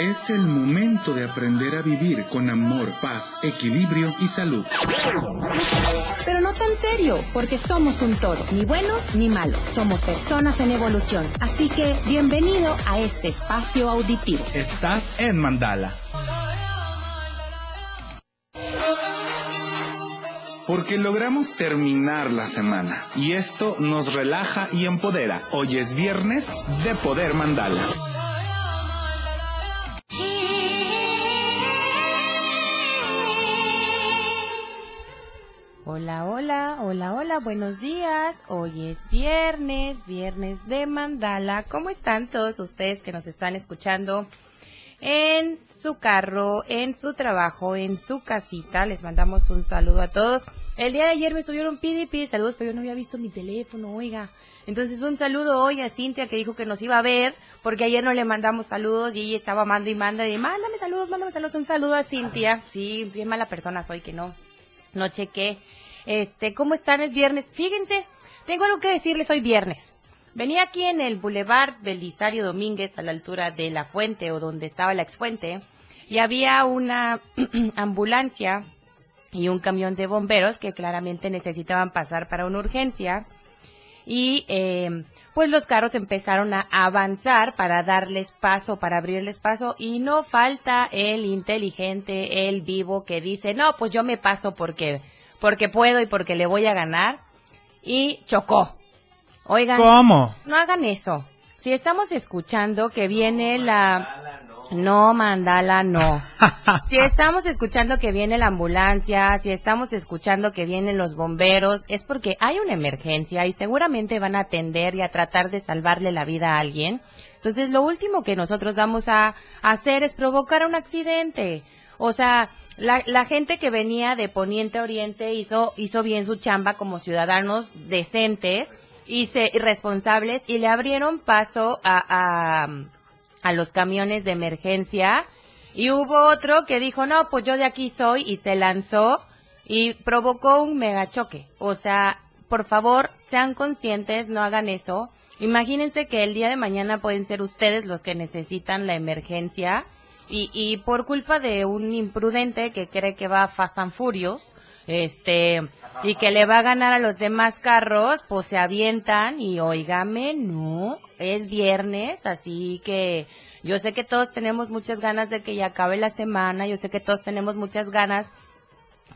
Es el momento de aprender a vivir con amor, paz, equilibrio y salud. Pero no tan serio, porque somos un todo, ni bueno ni malo. Somos personas en evolución. Así que bienvenido a este espacio auditivo. Estás en Mandala. Porque logramos terminar la semana y esto nos relaja y empodera. Hoy es viernes de Poder Mandala. Hola, hola, hola, hola, buenos días. Hoy es viernes, viernes de Mandala. ¿Cómo están todos ustedes que nos están escuchando en su carro, en su trabajo, en su casita? Les mandamos un saludo a todos. El día de ayer me estuvieron pidi saludos, pero yo no había visto mi teléfono, oiga. Entonces un saludo hoy a Cintia que dijo que nos iba a ver, porque ayer no le mandamos saludos y ella estaba mando y manda y mándame saludos, mándame saludos, un saludo a Cintia. Sí, bien mala persona soy que no, no chequé. Este, ¿cómo están? Es viernes. Fíjense, tengo algo que decirles hoy viernes. Venía aquí en el Boulevard Belisario Domínguez, a la altura de la fuente o donde estaba la exfuente, y había una ambulancia y un camión de bomberos que claramente necesitaban pasar para una urgencia. Y eh, pues los carros empezaron a avanzar para darles paso, para abrirles paso. Y no falta el inteligente, el vivo que dice, no, pues yo me paso porque, porque puedo y porque le voy a ganar. Y chocó. Oigan. ¿Cómo? No hagan eso. Si estamos escuchando que viene la... No, mandala, no. Si estamos escuchando que viene la ambulancia, si estamos escuchando que vienen los bomberos, es porque hay una emergencia y seguramente van a atender y a tratar de salvarle la vida a alguien. Entonces, lo último que nosotros vamos a hacer es provocar un accidente. O sea, la, la gente que venía de Poniente a Oriente hizo, hizo bien su chamba como ciudadanos decentes y se, responsables y le abrieron paso a, a a los camiones de emergencia y hubo otro que dijo, no, pues yo de aquí soy y se lanzó y provocó un mega choque. O sea, por favor, sean conscientes, no hagan eso. Imagínense que el día de mañana pueden ser ustedes los que necesitan la emergencia y, y por culpa de un imprudente que cree que va Fast and Furious, este, y que le va a ganar a los demás carros, pues se avientan y oígame, no, es viernes, así que yo sé que todos tenemos muchas ganas de que ya acabe la semana, yo sé que todos tenemos muchas ganas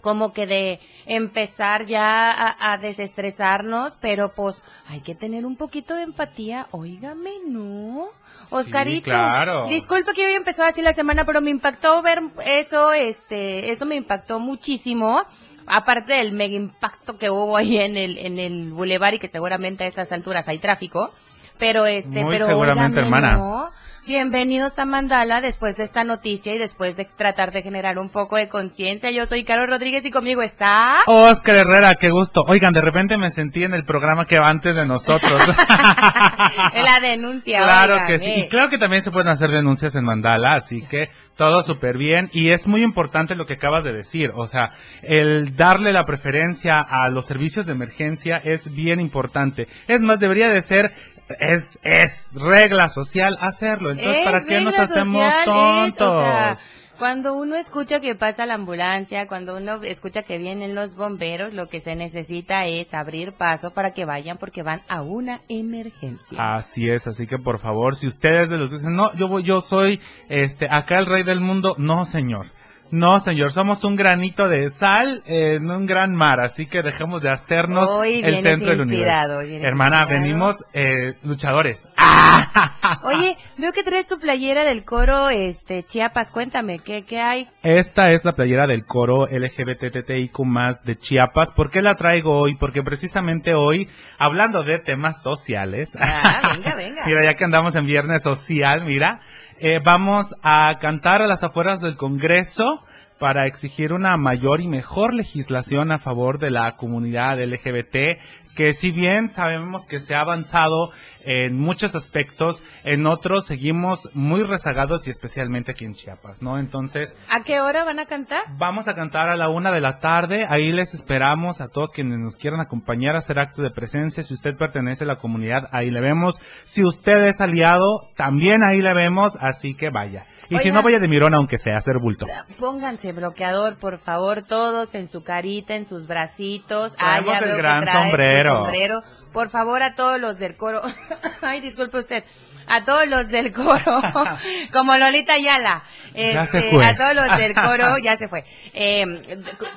como que de empezar ya a, a, desestresarnos, pero pues hay que tener un poquito de empatía, oígame, ¿no? Oscarito, Sí, claro. disculpe que hoy empezó así la semana, pero me impactó ver eso, este, eso me impactó muchísimo aparte del mega impacto que hubo ahí en el en el bulevar y que seguramente a estas alturas hay tráfico, pero este, Muy pero seguramente, óigame, hermana. ¿no? Bienvenidos a Mandala después de esta noticia y después de tratar de generar un poco de conciencia. Yo soy Carol Rodríguez y conmigo está Oscar Herrera, qué gusto. Oigan, de repente me sentí en el programa que va antes de nosotros. la denuncia. claro oigan, que sí. eh. Y claro que también se pueden hacer denuncias en Mandala, así que todo súper bien. Y es muy importante lo que acabas de decir. O sea, el darle la preferencia a los servicios de emergencia es bien importante. Es más, debería de ser, es, es regla social hacerlo. Entonces, Es ¿para qué nos hacemos es, tontos? o sea, cuando uno escucha que pasa la ambulancia, cuando uno escucha que vienen los bomberos, lo que se necesita es abrir paso para que vayan porque van a una emergencia. Así es, así que por favor, si ustedes de los que dicen, no, yo voy, yo soy, este, acá el rey del mundo, no señor. No, señor, somos un granito de sal en un gran mar, así que dejemos de hacernos Hoy el centro del universo. Hermana, inspirado. venimos eh, luchadores. Oye, veo que traes tu playera del coro este Chiapas, cuéntame, ¿qué, qué hay? Esta es la playera del coro LGBTTIQ de Chiapas. ¿Por qué la traigo hoy? Porque precisamente hoy, hablando de temas sociales, Ah, venga, venga. Mira, ya que andamos en viernes social, mira, eh, vamos a cantar a las afueras del Congreso para exigir una mayor y mejor legislación a favor de la comunidad LGBT que si bien sabemos que se ha avanzado en muchos aspectos, en otros seguimos muy rezagados y especialmente aquí en Chiapas, ¿no? Entonces, ¿A qué hora van a cantar? vamos a cantar a la una de la tarde, ahí les esperamos a todos quienes nos quieran acompañar a hacer acto de presencia, si usted pertenece a la comunidad, ahí le vemos, si usted es aliado, también ahí le vemos, así que vaya. Y si no, vaya de mirón aunque sea, hacer bulto. Pónganse bloqueador, por favor, todos en su carita, en sus bracitos. Traemos el gran tu sombrero. sombrero. Por favor, a todos los del coro. Ay, disculpe usted. A todos los del coro. Como Lolita Ayala. Ya se Este, fue. A todos los del coro, ya se fue. Eh,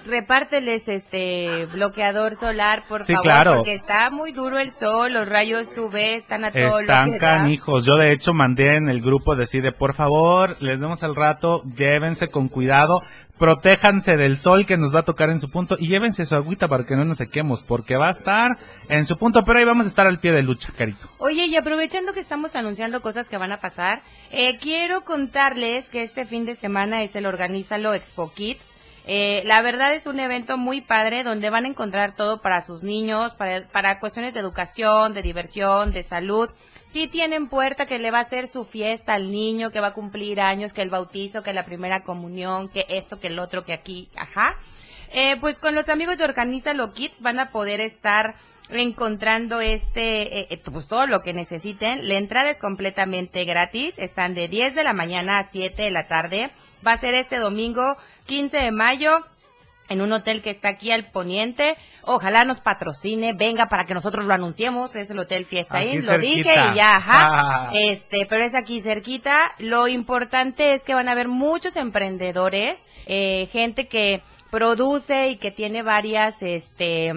repárteles este bloqueador solar, por Sí, favor. claro. Porque está muy duro el sol, los rayos UV están a todo lo Están da. canijos. Yo de hecho mandé en el grupo decide, por favor, les vemos al rato, llévense con cuidado, protéjanse del sol que nos va a tocar en su punto y llévense su agüita para que no nos sequemos, porque va a estar en su punto, pero ahí vamos a estar al pie de lucha, carito. Oye, y aprovechando que estamos anunciando cosas que van a pasar, eh, quiero contarles que este fin de semana es el Organízalo Expo Kids. Eh, la verdad es un evento muy padre donde van a encontrar todo para sus niños, para, para cuestiones de educación, de diversión, de salud. Sí tienen puerta que le va a hacer su fiesta al niño, que va a cumplir años, que el bautizo, que la primera comunión, que esto, que el otro, que aquí, ajá. Eh, pues con los amigos de Organízalo Kids van a poder estar encontrando este, eh, eh, pues todo lo que necesiten. La entrada es completamente gratis. Están de 10 de la mañana a 7 de la tarde. Va a ser este domingo 15 de mayo en un hotel que está aquí al poniente. Ojalá nos patrocine, venga para que nosotros lo anunciemos. Es el Hotel Fiesta Inn, lo cerquita. dije y ya, ajá. Ah. Este, pero es aquí cerquita. Lo importante es que van a haber muchos emprendedores, eh, gente que produce y que tiene varias, este,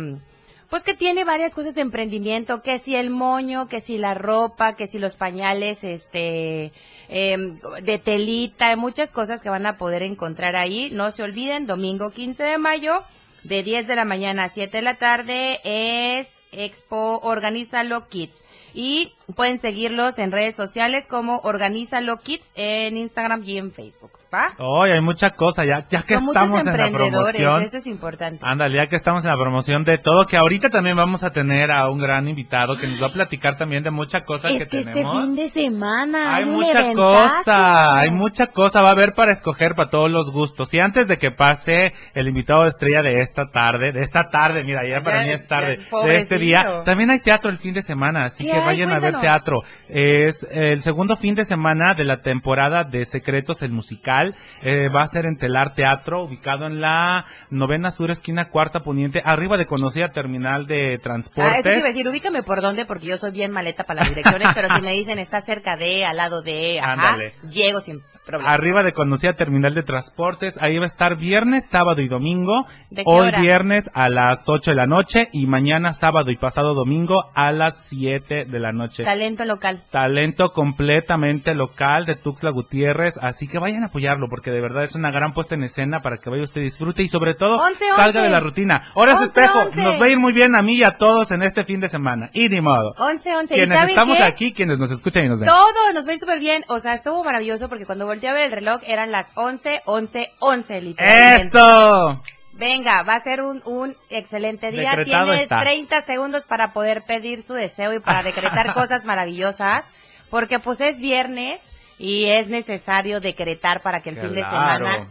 pues que tiene varias cosas de emprendimiento, que si el moño, que si la ropa, que si los pañales, este, em, de telita, muchas cosas que van a poder encontrar ahí. No se olviden, domingo 15 de mayo, de 10 de la mañana a 7 de la tarde, es Expo Organízalo Kids. Y pueden seguirlos en redes sociales como Organízalo Kids en Instagram y en Facebook. ¿Va? Hoy hay mucha cosa, ya, ya que Son estamos en la promoción. eso es importante. Ándale, ya que estamos en la promoción de todo, que ahorita también vamos a tener a un gran invitado que nos va a platicar también de mucha cosa es que, que este tenemos. fin de semana Hay mucha cosa, hay mucha cosa, va a haber para escoger para todos los gustos. Y antes de que pase el invitado estrella de esta tarde, de esta tarde, mira, ya para Ya, mí es tarde, ya, de este día, también hay teatro el fin de semana, así ¿Qué que hay? vayan a ver Cuéntanos. Teatro. Es el segundo fin de semana de la temporada de Secretos, el musical, eh, va a ser en Telar Teatro, ubicado en la novena sur, esquina cuarta poniente, arriba de conocida terminal de Ah, transportes. eso te iba a decir, ubícame por dónde, porque yo soy bien maleta para las direcciones, pero si me dicen está cerca de, al lado de, ajá, Ándale. llego sin problema. Arriba de conocida terminal de transportes, ahí va a estar viernes, sábado y domingo. ¿De qué Hoy hora? viernes a las 8 de la noche y mañana sábado y pasado domingo a las 7 de la noche. Talento local. Talento completamente local de Tuxtla Gutiérrez, así que vayan a apoyarlo porque de verdad es una gran puesta en escena para que vaya usted disfrute y sobre todo salga de la rutina. Horas de Once, espejo, once. nos va a ir muy bien a mí y a todos en este fin de semana. Y ni modo. 11, 11. ¿Y Quienes estamos qué? aquí, quienes nos escuchan y nos ven. Todo nos va a ir súper bien. O sea, estuvo maravilloso porque cuando volteé a ver el reloj eran las 11, 11, 11, literalmente. ¡Eso! Venga, va a ser un, un excelente día. Decretado Tiene está. 30 segundos para poder pedir su deseo y para decretar cosas maravillosas. Porque pues es viernes y es necesario decretar para que el fin de semana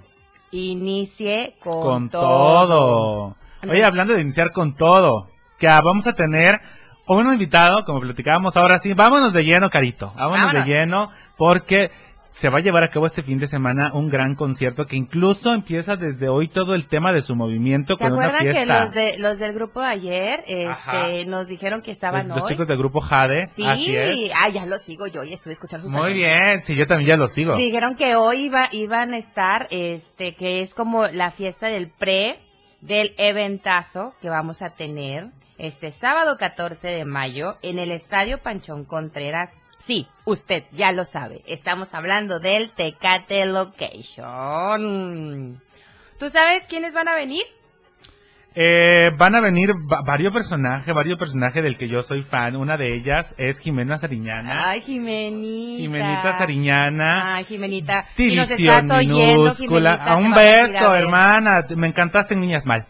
inicie con, con todo. Oye, hablando de iniciar con todo, que ah, vamos a tener un invitado, como platicábamos ahora sí, vámonos de lleno, Carito, vámonos, Vámonos. de lleno, porque se va a llevar a cabo este fin de semana un gran concierto que incluso empieza desde hoy todo el tema de su movimiento ¿Se con una acuerdan que fiesta. los, de, los del grupo de ayer este, nos dijeron que estaban los, los hoy? chicos del grupo Jade, Sí, así es. ah, ya lo sigo yo y estuve escuchando sus Muy bien, sí, yo también ya lo sigo. Dijeron que hoy iba, iban a estar, este, que es como la fiesta del pre del eventazo que vamos a tener este sábado 14 de mayo en el Estadio Panchón Contreras. Sí, usted ya lo sabe. Estamos hablando del Tecate Location. ¿Tú sabes quiénes van a venir? Eh, van a venir va- varios personajes, varios personajes del que yo soy fan. Una de ellas es Jimena Sariñana. Ay, Jimenita. Jimenita Sariñana. Ay, Jimenita. Si nos División estás oyendo, minúscula. Jimenita, A un a beso, hermana. Me encantaste en Niñas Mal.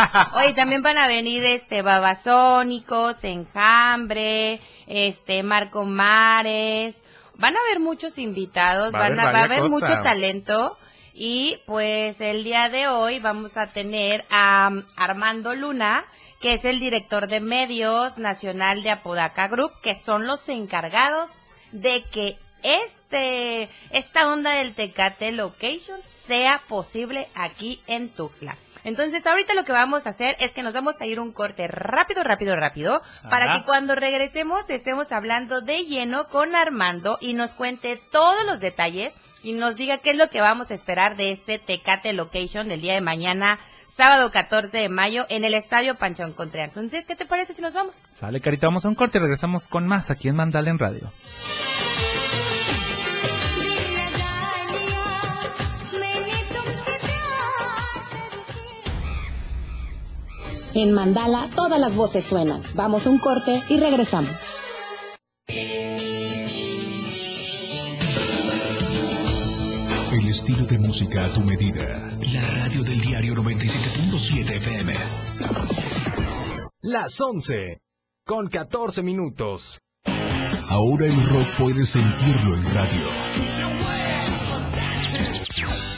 Oye, también van a venir este Babasónicos, Enjambre, este Marco Mares. Van a haber muchos invitados, Va van a, va a varias haber mucho talento. Y pues el día de hoy vamos a tener a um, Armando Luna, que es el director de medios nacional de Apodaca Group, que son los encargados de que este, esta onda del Tecate Location sea posible aquí en Tuxtla. Entonces, ahorita lo que vamos a hacer es que nos vamos a ir un corte rápido, rápido, rápido, para que cuando regresemos estemos hablando de lleno con Armando y nos cuente todos los detalles y nos diga qué es lo que vamos a esperar de este Tecate Location del día de mañana, sábado 14 de mayo, en el Estadio Panchón Contreras. Entonces, ¿qué te parece si nos vamos? Sale, Carita, vamos a un corte y regresamos con más aquí en Mandala en Radio. En Mandala todas las voces suenan. Vamos a un corte y regresamos. El estilo de música a tu medida. La radio del diario 97.7 FM. Las 11 con 14 minutos. Ahora el rock puedes sentirlo en radio.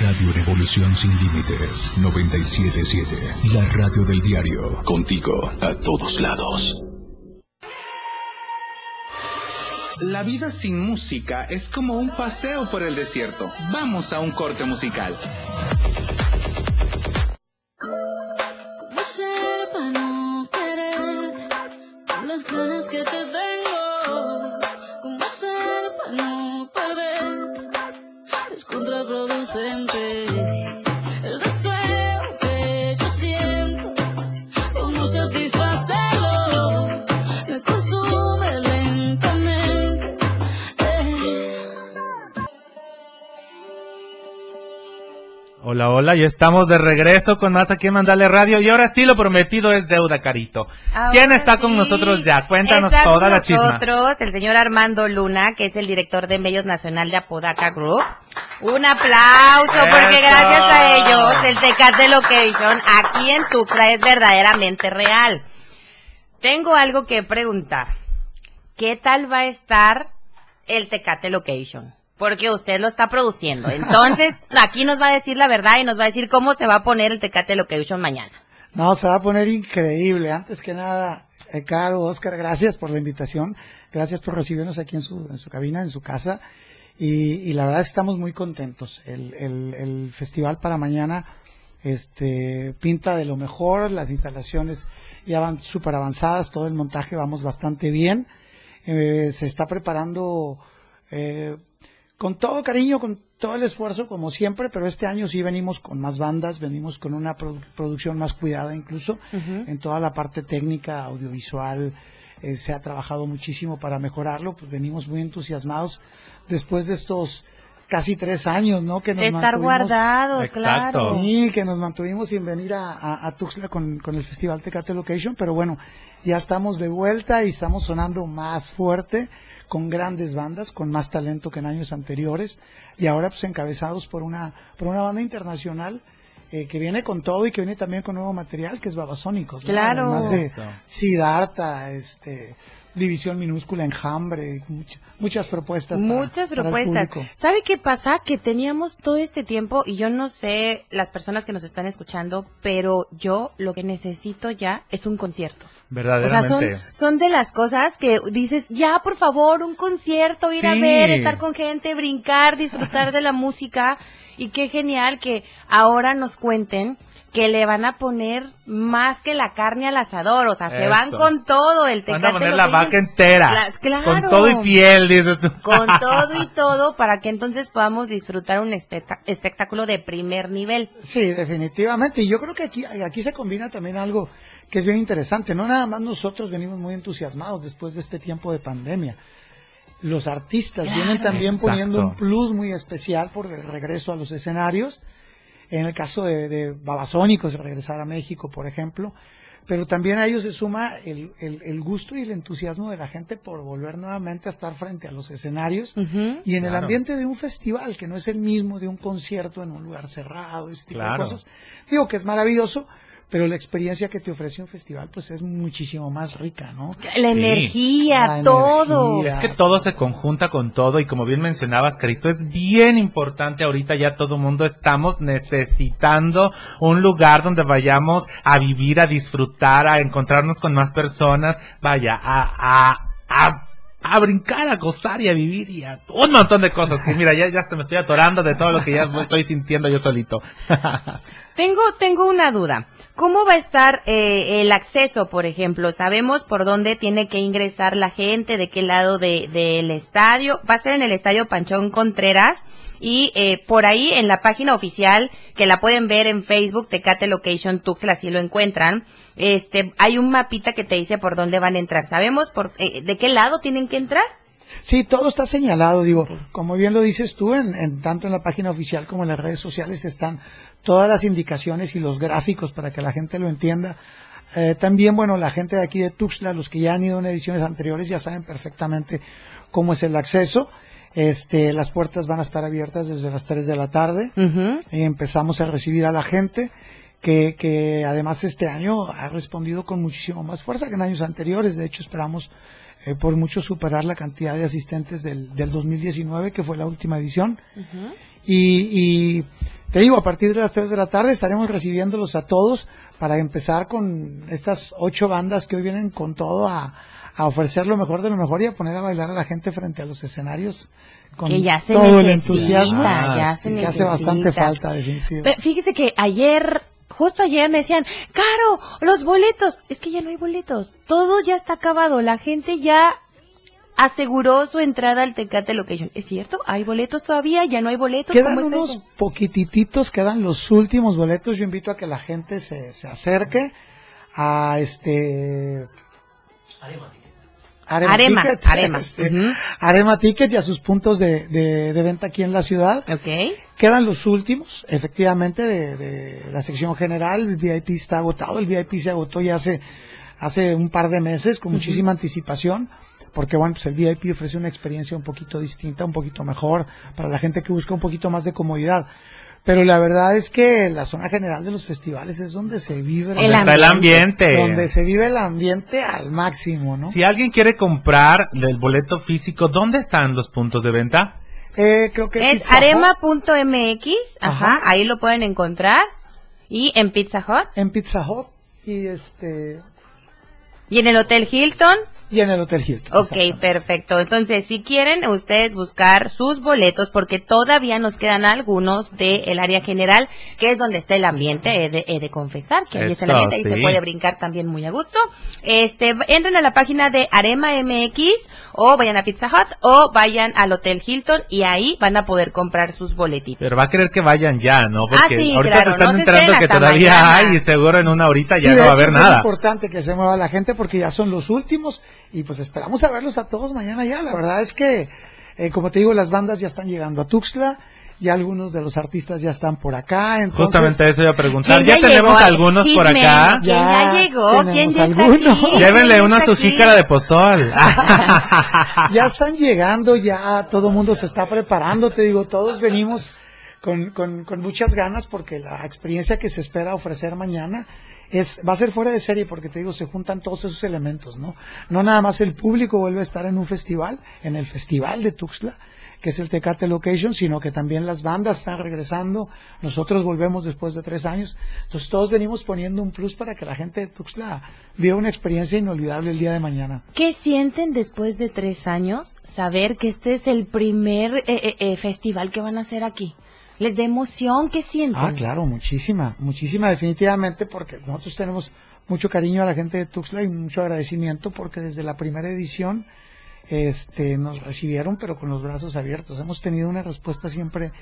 Radio Revolución sin límites 977. La radio del diario contigo a todos lados. La vida sin música es como un paseo por el desierto. Vamos a un corte musical. Es contraproducente Hola, hola, ya estamos de regreso con más aquí en Mandale Radio y ahora sí lo prometido es deuda, Carito. ¿Quién está con nosotros ya? Cuéntanos está toda con la chisma. nosotros el señor Armando Luna, que es el director de medios nacional de Apodaca Group. Un aplauso, porque gracias a ellos el Tecate Location aquí en Tuxtla es verdaderamente real. Tengo algo que preguntar. ¿Qué tal va a estar el Tecate Location? Porque usted lo está produciendo. Entonces, aquí nos va a decir la verdad y nos va a decir cómo se va a poner el Tecate Location mañana. No, se va a poner increíble. Antes que nada, eh, Caro, Oscar, gracias por la invitación. Gracias por recibirnos aquí en su, en su cabina, en su casa. Y, y la verdad es que estamos muy contentos. El, el, el festival para mañana este, pinta de lo mejor. Las instalaciones ya van súper avanzadas. Todo el montaje vamos bastante bien. Eh, se está preparando eh, con todo cariño, con todo el esfuerzo, como siempre, pero este año sí venimos con más bandas, venimos con una produ- producción más cuidada incluso, en toda la parte técnica, audiovisual, eh, se ha trabajado muchísimo para mejorarlo, pues venimos muy entusiasmados después de estos casi tres años, ¿no? Que nos estar mantuvimos- guardados, claro. Sí, que nos mantuvimos sin venir a, a, a Tuxtla con, con el Festival Tecate Location, pero bueno, ya estamos de vuelta y estamos sonando más fuerte, con grandes bandas, con más talento que en años anteriores, y ahora pues encabezados por una, por una banda internacional eh, que viene con todo y que viene también con nuevo material, que es Babasónicos. ¿no? Claro. Además de Eso. Siddhartha, este, División Minúscula, Enjambre, much- muchas propuestas. para- Muchas para el propuestas. público. ¿Sabe qué pasa? Que teníamos todo este tiempo y yo no sé las personas que nos están escuchando, pero yo lo que necesito ya es un concierto. O sea, Verdaderamente. son, son de las cosas que dices, ya, por favor, un concierto, ir a ver, estar con gente, brincar, disfrutar de la música. Y qué genial que ahora nos cuenten que le van a poner más que la carne al asador, o sea, se Eso. van con todo el Van tecate. a poner la vaca entera. Cla- claro. Con todo y piel, dices tú. Con todo y todo, para que entonces podamos disfrutar un espectá- espectáculo de primer nivel. Sí, definitivamente. Y yo creo que aquí, aquí se combina también algo que es bien interesante. No nada más nosotros venimos muy entusiasmados después de este tiempo de pandemia. Los artistas vienen también Exacto. poniendo un plus muy especial por el regreso a los escenarios. En el caso de, de Babasónicos, regresar a México, por ejemplo. Pero también a ellos se suma el, el- el gusto y el entusiasmo de la gente por volver nuevamente a estar frente a los escenarios y en el ambiente de un festival, que no es el mismo de un concierto en un lugar cerrado, ese tipo Claro. de cosas. Digo que es maravilloso, pero la experiencia que te ofrece un festival pues es muchísimo más rica, ¿no? La Sí. energía, La todo. energía. Es que todo se conjunta con todo y como bien mencionabas, Carito, es bien importante ahorita ya todo el mundo estamos necesitando un lugar donde vayamos a vivir, a disfrutar, a encontrarnos con más personas, vaya, a, a, a, a brincar, a gozar y a vivir y a un montón de cosas que mira, ya, ya se me estoy atorando de todo lo que ya estoy sintiendo yo solito. Tengo, tengo una duda. ¿Cómo va a estar eh, el acceso, por ejemplo? ¿Sabemos por dónde tiene que ingresar la gente? ¿De qué lado de- del estadio? Va a ser en el estadio Panchón Contreras. Y eh, por ahí en la página oficial, que la pueden ver en Facebook, Tecate Location Tuxtla, así lo encuentran, este, hay un mapita que te dice por dónde van a entrar. ¿Sabemos por, eh, de qué lado tienen que entrar? Sí, todo está señalado, digo, como bien lo dices tú, en, en- tanto en la página oficial como en las redes sociales están todas las indicaciones y los gráficos para que la gente lo entienda. Eh, también, bueno, la gente de aquí de Tuxtla, los que ya han ido en ediciones anteriores, ya saben perfectamente cómo es el acceso. Este, las puertas van a estar abiertas desde las 3 de la tarde. Y empezamos a recibir a la gente que, que además este año ha respondido con muchísimo más fuerza que en años anteriores. De hecho, esperamos eh, por mucho superar la cantidad de asistentes del, del 2019, que fue la última edición. y, y te digo, a partir de las 3 de la tarde estaremos recibiéndolos a todos para empezar con estas ocho bandas que hoy vienen con todo a, a ofrecer lo mejor de lo mejor y a poner a bailar a la gente frente a los escenarios con Que ya se todo el necesita, entusiasmo. ya se que hace bastante necesita. falta, definitivamente. Fíjese que ayer, justo ayer me decían, Caro, los boletos. Es que ya no hay boletos. Todo ya está acabado. La gente ya aseguró su entrada al Tecate Location. ¿Es cierto? ¿Hay boletos todavía? ¿Ya no hay boletos? Quedan ¿Cómo está unos eso? poquitititos, quedan los últimos boletos. Yo invito a que la gente se, se acerque a este... Arema, Arema, Ticket, Arema, este, ujú. Arema Ticket y a sus puntos de, de- de venta aquí en la ciudad. Ok. Quedan los últimos, efectivamente, de, de la sección general. El VIP está agotado. El VIP se agotó ya hace, hace un par de meses con muchísima anticipación. Porque bueno, pues el VIP ofrece una experiencia un poquito distinta, un poquito mejor para la gente que busca un poquito más de comodidad. Pero la verdad es que la zona general de los festivales es donde se vive El ambiente. donde se vive el ambiente al máximo, ¿no? Si alguien quiere comprar el boleto físico, ¿dónde están los puntos de venta? Eh, creo que Es arema.mx. Ajá, Ajá. ahí lo pueden encontrar. Y en Pizza Hut. en Pizza Hut y este Y en el Hotel Hilton. y en el Hotel Hilton. Ok, perfecto. Entonces, si quieren ustedes buscar sus boletos, porque todavía nos quedan algunos del área general, que es donde está el ambiente, he de, he de confesar que ahí está el ambiente, ahí se puede brincar también muy a gusto. Este, entren a la página de Arema MX, o vayan a Pizza Hut, o vayan al Hotel Hilton, y ahí van a poder comprar sus boletitos. Pero va a querer que vayan ya, ¿no? Porque Ah, sí, ahorita claro, se están no enterando que todavía mañana. hay y seguro en una horita Sí, ya no va a haber es nada. importante que se mueva la gente porque ya son los últimos y pues esperamos a verlos a todos mañana ya. La verdad es que, eh, como te digo, las bandas ya están llegando a Tuxtla, ya algunos de los artistas ya están por acá. Entonces, Justamente eso iba a preguntar. ¿Quién Ya, tenemos llegó? algunos por acá. ¿Quién ya, Ya llegó? ¿Quién ya está aquí? Llévenle ¿Quién una su jícara de pozol. ya están llegando, ya todo el mundo se está preparando, te digo, todos venimos con, con, con muchas ganas porque la experiencia que se espera ofrecer mañana es, va a ser fuera de serie porque te digo, se juntan todos esos elementos, ¿no? No nada más el público vuelve a estar en un festival, en el festival de Tuxtla, que es el Tecate Location, sino que también las bandas están regresando, nosotros volvemos después de tres años, entonces todos venimos poniendo un plus para que la gente de Tuxtla viva una experiencia inolvidable el día de mañana. ¿Qué sienten después de tres años saber que este es el primer eh, eh, eh, festival que van a hacer aquí? les da emoción, ¿qué sienten? Ah, claro, muchísima, muchísima, definitivamente, porque nosotros tenemos mucho cariño a la gente de Tuxtla y mucho agradecimiento porque desde la primera edición este, nos recibieron, pero con los brazos abiertos. Hemos tenido una respuesta siempre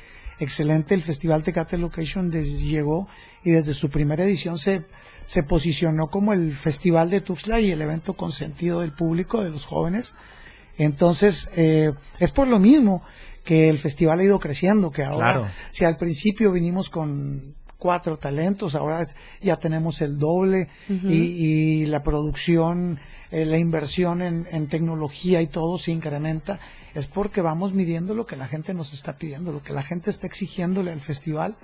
excelente. El Festival Tecate Location des- llegó y desde su primera edición se, se posicionó como el Festival de Tuxtla y el evento consentido del público, de los jóvenes. Entonces, eh, es por lo mismo que el festival ha ido creciendo, que ahora, Claro. si al principio vinimos con cuatro talentos, ahora ya tenemos el doble y, y la producción, eh, la inversión en, en tecnología y todo se incrementa, es porque vamos midiendo lo que la gente nos está pidiendo, lo que la gente está exigiéndole al festival,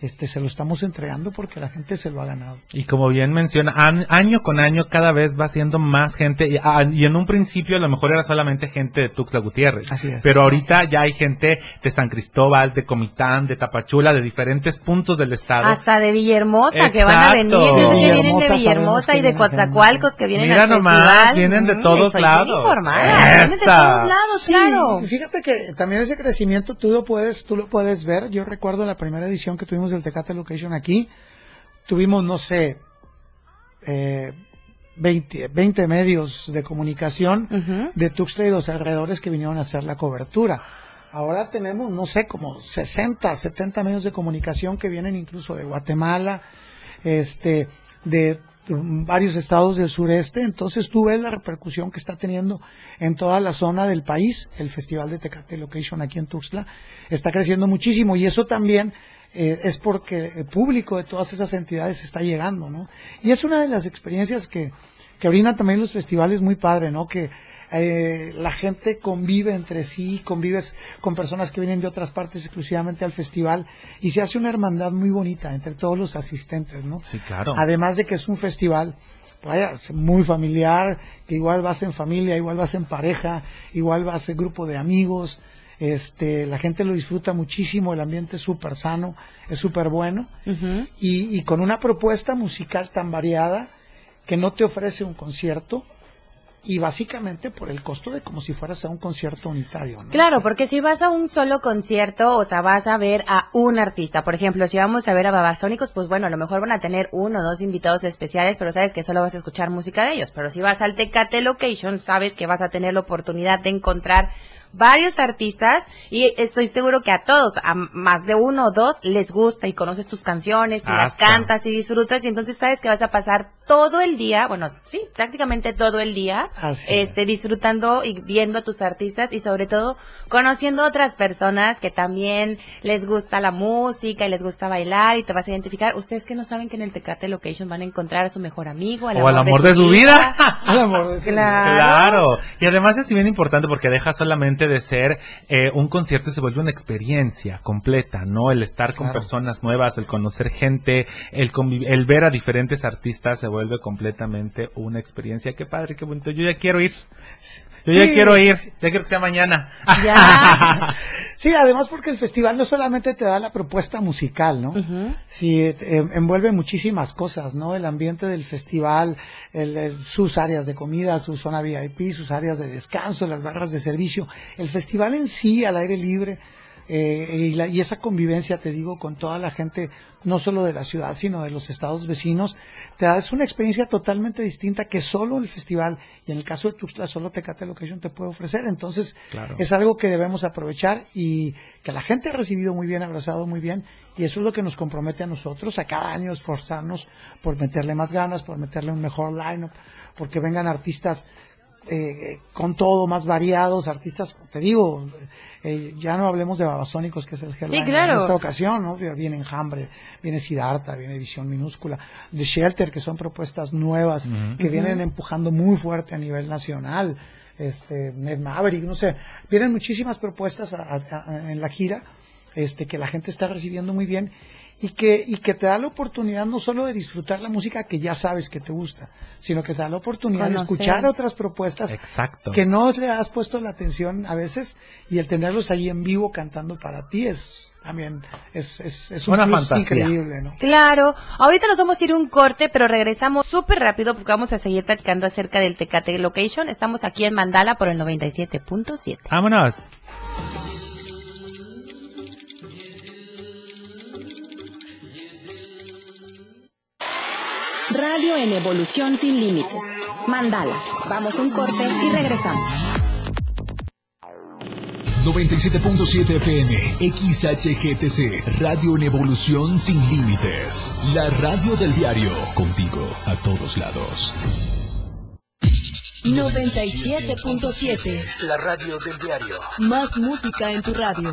este, se lo estamos entregando porque la gente se lo ha ganado. Y como bien menciona, año con año cada vez va siendo más gente y, ah, y en un principio a lo mejor era solamente gente de Tuxtla Gutiérrez. Así es. Pero ahorita ya hay gente de San Cristóbal, de Comitán, de Tapachula, de diferentes puntos del estado. Hasta de Villahermosa que van a venir, yo sé que vienen de Villahermosa, y de. Coatzacoalcos que vienen Mira al nomás, festival. vienen de Mm, todos lados. vienen de todos lados, Sí, claro. y Fíjate que también ese crecimiento tú lo puedes, tú lo puedes ver. Yo recuerdo la primera edición que tuvimos del Tecate Location aquí. Tuvimos, no sé, eh, 20, 20 medios de comunicación de Tuxtla y los alrededores que vinieron a hacer la cobertura. Ahora tenemos, no sé, como 60, 70 medios de comunicación que vienen incluso de Guatemala, este, de varios estados del sureste. Entonces tú ves la repercusión que está teniendo en toda la zona del país. El Festival de Tecate Location aquí en Tuxtla está creciendo muchísimo y eso también eh, es porque el público de todas esas entidades está llegando, ¿no? Y es una de las experiencias que, que brindan también los festivales muy padre, ¿no? Que eh, la gente convive entre sí, convives con personas que vienen de otras partes exclusivamente al festival y se hace una hermandad muy bonita entre todos los asistentes, ¿no? Sí, claro. Además de que es un festival, vaya, muy familiar, que igual vas en familia, igual vas en pareja, igual vas en grupo de amigos, este, la gente lo disfruta muchísimo, el ambiente es súper sano, es súper bueno, y, y con una propuesta musical tan variada que no te ofrece un concierto, y básicamente por el costo de como si fueras a un concierto unitario, ¿no? Claro, porque si vas a un solo concierto, o sea, vas a ver a un artista. Por ejemplo, si vamos a ver a Babasónicos, pues bueno, a lo mejor van a tener uno o dos invitados especiales, pero sabes que solo vas a escuchar música de ellos. Pero si vas al Tecate Location, sabes que vas a tener la oportunidad de encontrar varios artistas y estoy seguro que a todos, a más de uno o dos, les gusta y conoces tus canciones y las cantas y disfrutas y entonces sabes que vas a pasar todo el día, bueno, sí, prácticamente todo el día, Así es. este, disfrutando y viendo a tus artistas y sobre todo conociendo a otras personas que también les gusta la música y les gusta bailar y te vas a identificar. Ustedes que no saben que en el Tecate Location van a encontrar a su mejor amigo, o al amor de su vida. Al amor de su vida. Claro. Claro. Y además es bien importante porque deja solamente de ser eh, un concierto se vuelve una experiencia completa, ¿no? El estar con Claro. personas nuevas, el conocer gente, el, el ver a diferentes artistas se vuelve completamente una experiencia. Qué padre, qué bonito. Yo ya quiero ir. Yo ya Sí. quiero ir. Ya quiero que sea mañana. Ya. Sí, además porque el festival no solamente te da la propuesta musical, ¿no? Sí, eh, envuelve muchísimas cosas, ¿no? El ambiente del festival, el- el- sus áreas de comida, su zona VIP, sus áreas de descanso, las barras de servicio. El festival en sí, al aire libre, eh, y, la- y esa convivencia, te digo, con toda la gente, no solo de la ciudad, sino de los estados vecinos, te da, es una experiencia totalmente distinta que solo el festival, y en el caso de Tuxtla, solo Tecate Location te puede ofrecer. Entonces, Claro. es algo que debemos aprovechar y que la gente ha recibido muy bien, abrazado muy bien, y eso es lo que nos compromete a nosotros, a cada año esforzarnos por meterle más ganas, por meterle un mejor line-up, porque vengan artistas eh, con todo, más variados, artistas, te digo, eh, ya no hablemos de Babasónicos, que es el headliner claro. en esta ocasión, ¿no? Viene Enjambre, viene Siddhartha, viene Visión Minúscula, The Shelter, que son propuestas nuevas, que vienen empujando muy fuerte a nivel nacional, este, Ned Maverick, no sé, vienen muchísimas propuestas a- a- a- en la gira, este, que la gente está recibiendo muy bien y que, y que te da la oportunidad no solo de disfrutar la música que ya sabes que te gusta, sino que te da la oportunidad de escuchar otras propuestas Exacto. que no le has puesto la atención a veces y el tenerlos ahí en vivo cantando para ti es también es, es, es un Una fantasía. increíble, ¿no? Claro, ahorita nos vamos a ir un corte, pero regresamos súper rápido porque vamos a seguir platicando acerca del Tecate Location. Estamos aquí en Mandala por el 97.7. Vámonos. Radio en evolución sin límites. Mandala. Vamos a un corte y regresamos. 97.7 FM, XHGTC, Radio en Evolución Sin Límites. La radio del diario, contigo a todos lados. 97.7. La radio del diario. Más música en tu radio.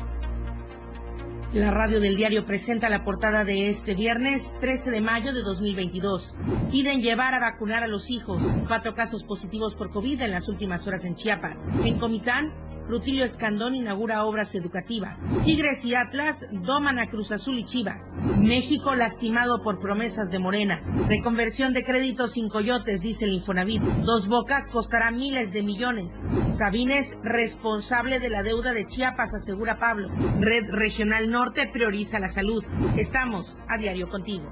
La radio del diario presenta la portada de este viernes 13 de mayo de 2022. Piden llevar a vacunar a los hijos. Cuatro casos positivos por COVID en las últimas horas en Chiapas. En Comitán, Rutilio Escandón inaugura obras educativas. Tigres y Atlas doman a Cruz Azul y Chivas. México lastimado por promesas de Morena. Reconversión de créditos sin coyotes, dice el Infonavit. Dos Bocas costará miles de millones. Sabines, responsable de la deuda de Chiapas, asegura Pablo. Red Regional Norte prioriza la salud. Estamos a diario contigo.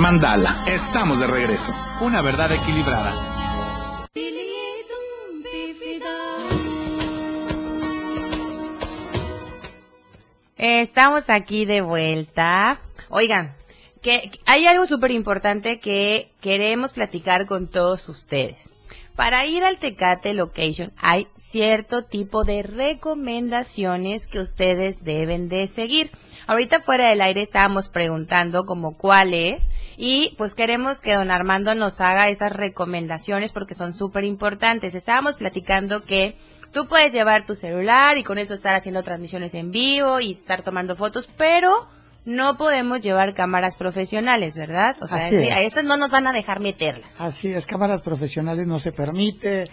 Mandala, estamos de regreso. Una verdad equilibrada. Estamos aquí de vuelta. Oigan, que hay algo súper importante que queremos platicar con todos ustedes. Para ir al Tecate Location hay cierto tipo de recomendaciones que ustedes deben de seguir. Ahorita fuera del aire estábamos preguntando como cuáles y pues queremos que don Armando nos haga esas recomendaciones porque son súper importantes. Estábamos platicando que tú puedes llevar tu celular y con eso estar haciendo transmisiones en vivo y estar tomando fotos, pero no podemos llevar cámaras profesionales, ¿verdad? O sea, Así es. a esas no nos van a dejar meterlas. Así es, cámaras profesionales no se permite,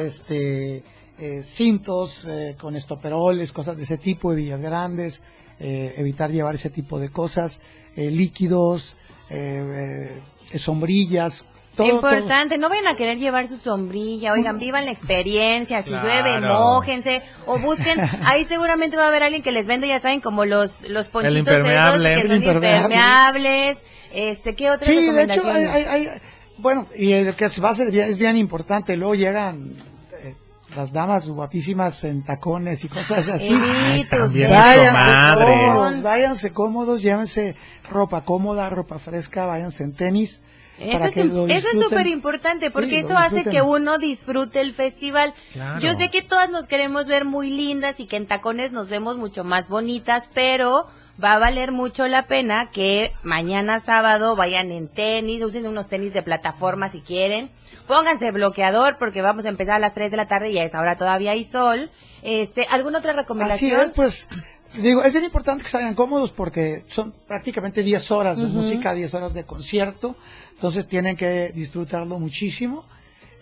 este, eh, cintos eh, con estoperoles, cosas de ese tipo, hebillas grandes, eh, evitar llevar ese tipo de cosas, eh, líquidos, eh, eh, sombrillas, todo, Importante, no vayan a querer llevar su sombrilla, oigan, vivan la experiencia, si Claro. llueve, mójense, o busquen, ahí seguramente va a haber alguien que les vende, ya saben, como los, los ponchitos impermeable. esos que El son impermeable. impermeables, este, ¿qué otra Sí, de hecho, hay, recomendación? hay- hay- bueno, y el que se va a hacer es bien importante, luego llegan eh, las damas guapísimas en tacones y cosas así. Ay, también, váyanse cómodos, váyanse cómodos, llévense ropa cómoda, ropa fresca, váyanse en tenis. Eso es, eso es súper importante porque Sí, eso hace que uno disfrute el festival. Claro. Yo sé que todas nos queremos ver muy lindas y que en tacones nos vemos mucho más bonitas, pero va a valer mucho la pena que mañana sábado vayan en tenis, usen unos tenis de plataforma si quieren, pónganse bloqueador porque vamos a empezar a las 3 de la tarde y a esa hora todavía hay sol. Este, ¿alguna otra Así recomendación? es, pues, digo, es bien importante que vayan cómodos porque son prácticamente 10 horas de música, 10 horas de concierto, entonces tienen que disfrutarlo muchísimo.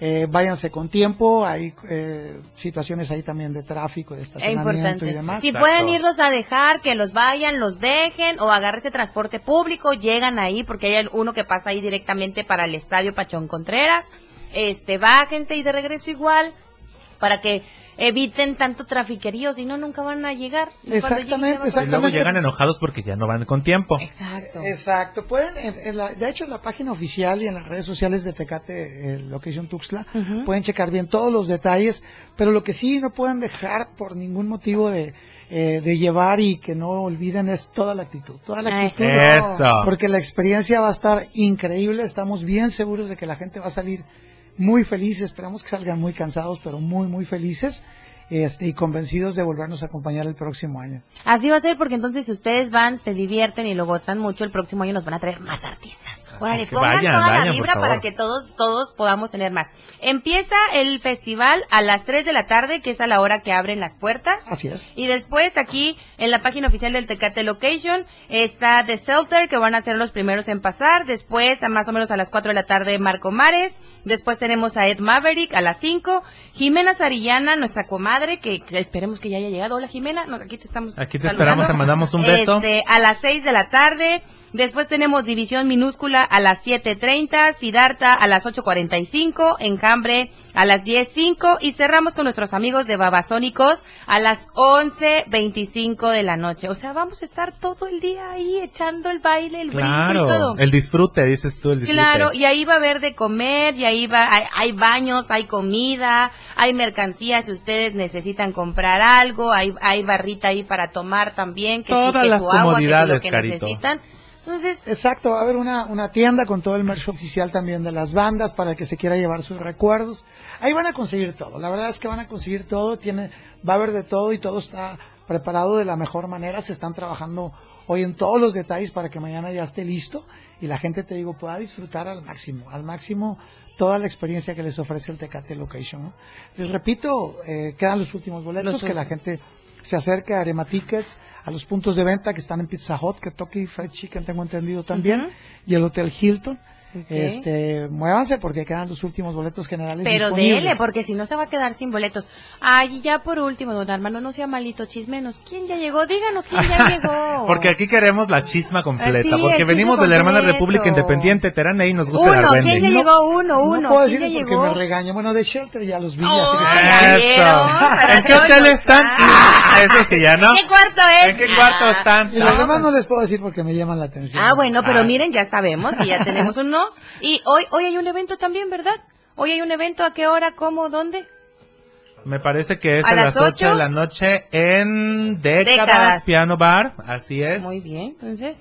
Eh, váyanse con tiempo, hay eh, situaciones ahí también de tráfico, de Es estacionamiento y demás. Si pueden irlos a dejar, que los vayan, los dejen o agarrarse transporte público, llegan ahí porque hay uno que pasa ahí directamente para el estadio Pachón Contreras. Este, bájense y de regreso igual para que eviten tanto trafiquerío, si no nunca van a llegar. Y lleguen va a Y luego llegan enojados porque ya no van con tiempo. Exacto. Exacto. Pueden, en- en la- de hecho, en la página oficial y en las redes sociales de Tecate, el Location Tuxtla, Ujú. pueden checar bien todos los detalles, pero lo que sí no pueden dejar por ningún motivo de, eh, de llevar y que no olviden es toda la actitud, toda la actitud. Eso. Porque la experiencia va a estar increíble, estamos bien seguros de que la gente va a salir muy feliz, esperamos que salgan muy cansados, pero muy, muy felices este, y convencidos de volvernos a acompañar el próximo año. Así va a ser porque entonces si ustedes van, se divierten y lo gozan mucho, el próximo año nos van a traer más artistas. Órale, pongan vayan, toda vayan, la vibra para que todos, todos podamos tener más. Empieza el festival a las 3 de la tarde, que es a la hora que abren las puertas. Así es. Y después aquí en la página oficial del Tecate Location está The Shelter, que van a ser los primeros en pasar. Después, a más o menos a las 4 de la tarde, Marco Mares. Después tenemos a Ed Maverick a las 5. Jimena Sarillana, nuestra comadre, que esperemos que ya haya llegado. Hola Jimena, No, aquí te estamos Aquí te saludando. esperamos, te mandamos un beso. Este, a las 6 de la tarde. Después tenemos División Minúscula a las 7.30, Sidarta a las 8.45, Enjambre a las 10.05 y cerramos con nuestros amigos de Babasónicos a las 11.25 de la noche. O sea, vamos a estar todo el día ahí echando el baile, el brinco y todo. Claro, el disfrute, dices tú, el disfrute. Claro, y ahí va a haber de comer, y ahí va, hay, hay baños, hay comida, hay mercancía si ustedes necesitan comprar algo, hay, hay barrita ahí para tomar también, que sí, Todas que las su agua, que sí, lo comodidades, que necesitan. Entonces, Exacto, va a haber una, una tienda con todo el merch oficial también de las bandas para el que se quiera llevar sus recuerdos. Ahí van a conseguir todo, la verdad es que van a conseguir todo, tiene, va a haber de todo y todo está preparado de la mejor manera, se están trabajando hoy en todos los detalles para que mañana ya esté listo y la gente, te digo, pueda disfrutar al máximo, al máximo toda la experiencia que les ofrece el Tecate Location. ¿no? Les repito, eh, quedan los últimos boletos, Los que la gente se acerque a Arema Tickets, a los puntos de venta que están en Pizza Hut, Kentucky Fried Chicken, tengo entendido también, y el Hotel Hilton. Ok. Este, muévanse porque quedan los últimos boletos generales pero dele, porque si no se va a quedar sin boletos. Ay, y ya por último, don Armando, no sea malito, chismenos. ¿Quién ya llegó? Díganos quién ya llegó. Porque aquí queremos la chisma completa, Ah, sí, porque venimos de la hermana completo. República Independiente Terana y nos gusta el Uno, argüende. ¿quién ya llegó? Uno, uno. no puedo ¿Quién ya decirlo porque llegó? me regaña. Bueno, de Shelter ya los vi. Oh, así que están- ¿En qué hotel están? Ah, eso sí ya, ¿no? ¿Qué cuarto es? ¿En qué cuarto están? Y los demás no les puedo decir porque me llaman la atención. Ah, bueno, pero Ah. miren, ya sabemos que ya tenemos uno. Y hoy, hoy hay un evento también, ¿verdad? Hoy hay un evento, ¿a qué hora, cómo, dónde? Me parece que es ¿A a, las las 8 ocho? de la noche en Décadas, Décadas. Piano Bar, así es. Muy bien, entonces.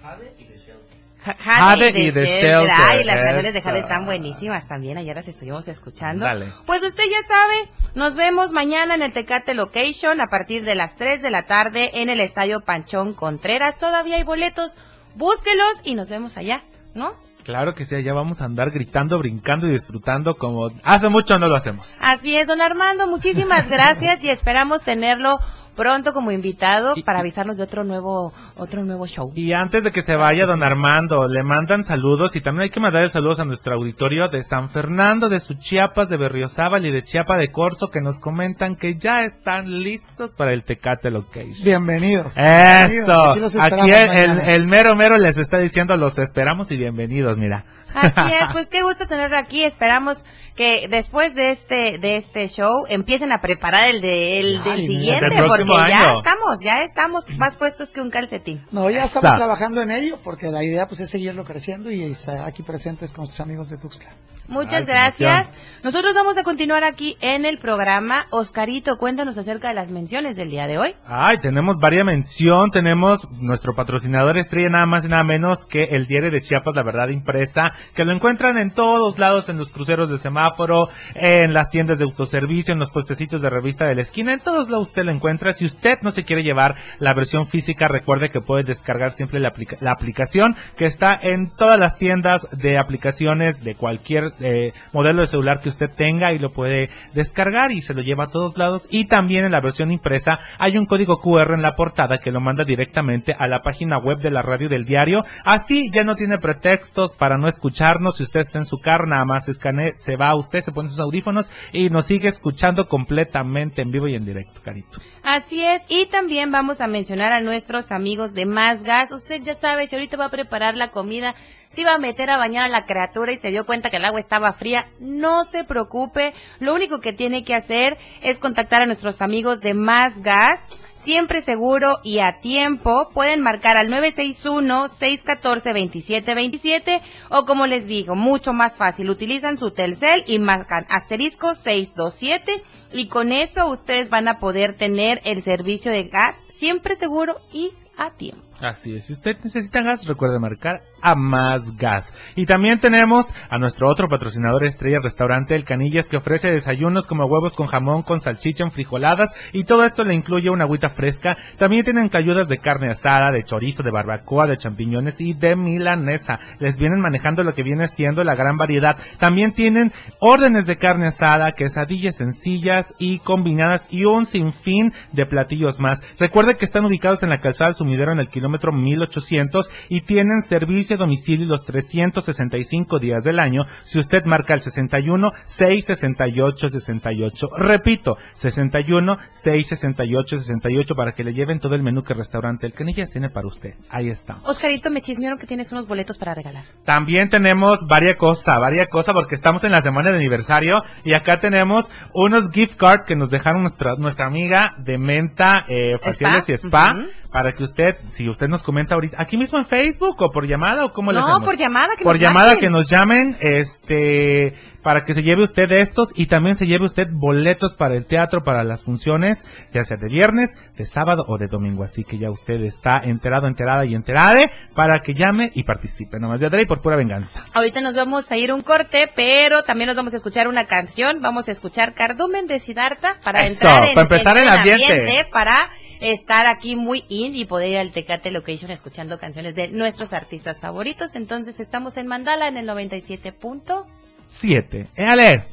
Ja- Jade Jade y y The The Shelter, Shelter. Ay, las canciones de. Jade están buenísimas también. Ayer las estuvimos escuchando. Dale. Pues usted ya sabe, nos vemos mañana en el Tecate Location a partir de las 3 de la tarde en el Estadio Panchón Contreras. Todavía hay boletos, búsquelos y nos vemos allá, ¿no? Claro que sí, allá vamos a andar gritando, brincando y disfrutando como hace mucho no lo hacemos. Así es, don Armando, muchísimas gracias y esperamos tenerlo pronto como invitado Y- para avisarnos de otro nuevo, otro nuevo show. Y antes de que se vaya don Armando, le mandan saludos y también hay que mandar saludos a nuestro auditorio de San Fernando, de Suchiapas, de Berriozábal y de Chiapa de Corzo que nos comentan que ya están listos para el Tecate Location. Bienvenidos. Bienvenidos. Eso, Aquí el, el, mañana. el mero mero les está diciendo los esperamos y bienvenidos, mira. Así es, pues qué gusto tenerlo aquí. Esperamos que después de este de este show empiecen a preparar el de el del siguiente próximo porque ya año. estamos, ya estamos más puestos que un calcetín. No, ya estamos trabajando en ello porque la idea pues es seguirlo creciendo y estar aquí presentes con nuestros amigos de Tuxtla. Muchas Ay, gracias. Nosotros vamos a continuar aquí en el programa. Oscarito, cuéntanos acerca de las menciones del día de hoy. Ay, tenemos varias mención, tenemos nuestro patrocinador estrella nada más y nada menos que el diario de Chiapas, La Verdad Impresa, que lo encuentran en todos lados, en los cruceros de semáforo, en las tiendas de autoservicio, en los puestecitos de revista de la esquina, en todos lados usted lo encuentra. Si usted no se quiere llevar la versión física, recuerde que puede descargar siempre la, aplica- la aplicación que está en todas las tiendas de aplicaciones de cualquier eh, modelo de celular que usted tenga y lo puede descargar y se lo lleva a todos lados. Y también en la versión impresa hay un código QR en la portada que lo manda directamente a la página web de la radio del diario. Así ya no tiene pretextos para no escucharnos. Si usted está en su carro, nada más escanee, se va a usted, se pone sus audífonos y nos sigue escuchando completamente en vivo y en directo, carito. Es, y también vamos a mencionar a nuestros amigos de Más Gas. Usted ya sabe, si ahorita va a preparar la comida, si va a meter a bañar a la criatura y se dio cuenta que el agua estaba fría, no se preocupe. Lo único que tiene que hacer es contactar a nuestros amigos de Más Gas. Siempre seguro y a tiempo, pueden marcar al 961-614-2727 o como les digo, mucho más fácil, utilizan su Telcel y marcan asterisco 627 y con eso ustedes van a poder tener el servicio de gas siempre seguro y a tiempo. Así es, si usted necesita gas, recuerde marcar a más gas. Y también tenemos a nuestro otro patrocinador estrella, restaurante El Canillas, que ofrece desayunos como huevos con jamón, con salchicha en frijoladas, y todo esto le incluye una agüita fresca. También tienen cayudas de carne asada, de chorizo, de barbacoa, de champiñones y de milanesa. Les vienen manejando lo que viene siendo la gran variedad. También tienen órdenes de carne asada, quesadillas sencillas y combinadas y un sinfín de platillos más. Recuerde que están ubicados en la calzada del sumidero en el 1800 y tienen servicio a domicilio los 365 días del año si usted marca el 61 668 68. Repito, 61 668 68 para que le lleven todo el menú que el restaurante El Canillas tiene para usted. Ahí está. Oscarito, me chismearon que tienes unos boletos para regalar. También tenemos varias cosas, varias cosas porque estamos en la semana de aniversario y acá tenemos unos gift cards que nos dejaron nuestra, nuestra amiga de Menta eh, Faciales y Spa. Para que usted, si usted nos comenta ahorita, aquí mismo en Facebook o por llamada o cómo le No, por llamada, que por nos llamada que nos llamen, este, para que se lleve usted estos y también se lleve usted boletos para el teatro, para las funciones, ya sea de viernes, de sábado o de domingo. Así que ya usted está enterado, enterada y enterade para que llame y participe. Nomás de Adrey por pura venganza. Ahorita nos vamos a ir un corte, pero también nos vamos a escuchar una canción. Vamos a escuchar Cardumen de Siddhartha para Eso, entrar en, para empezar en el buen ambiente. para estar aquí muy in y poder ir al Tecate Location escuchando canciones de nuestros artistas favoritos. Entonces estamos en Mandala en el 97. punto. Siete. ¡Éale!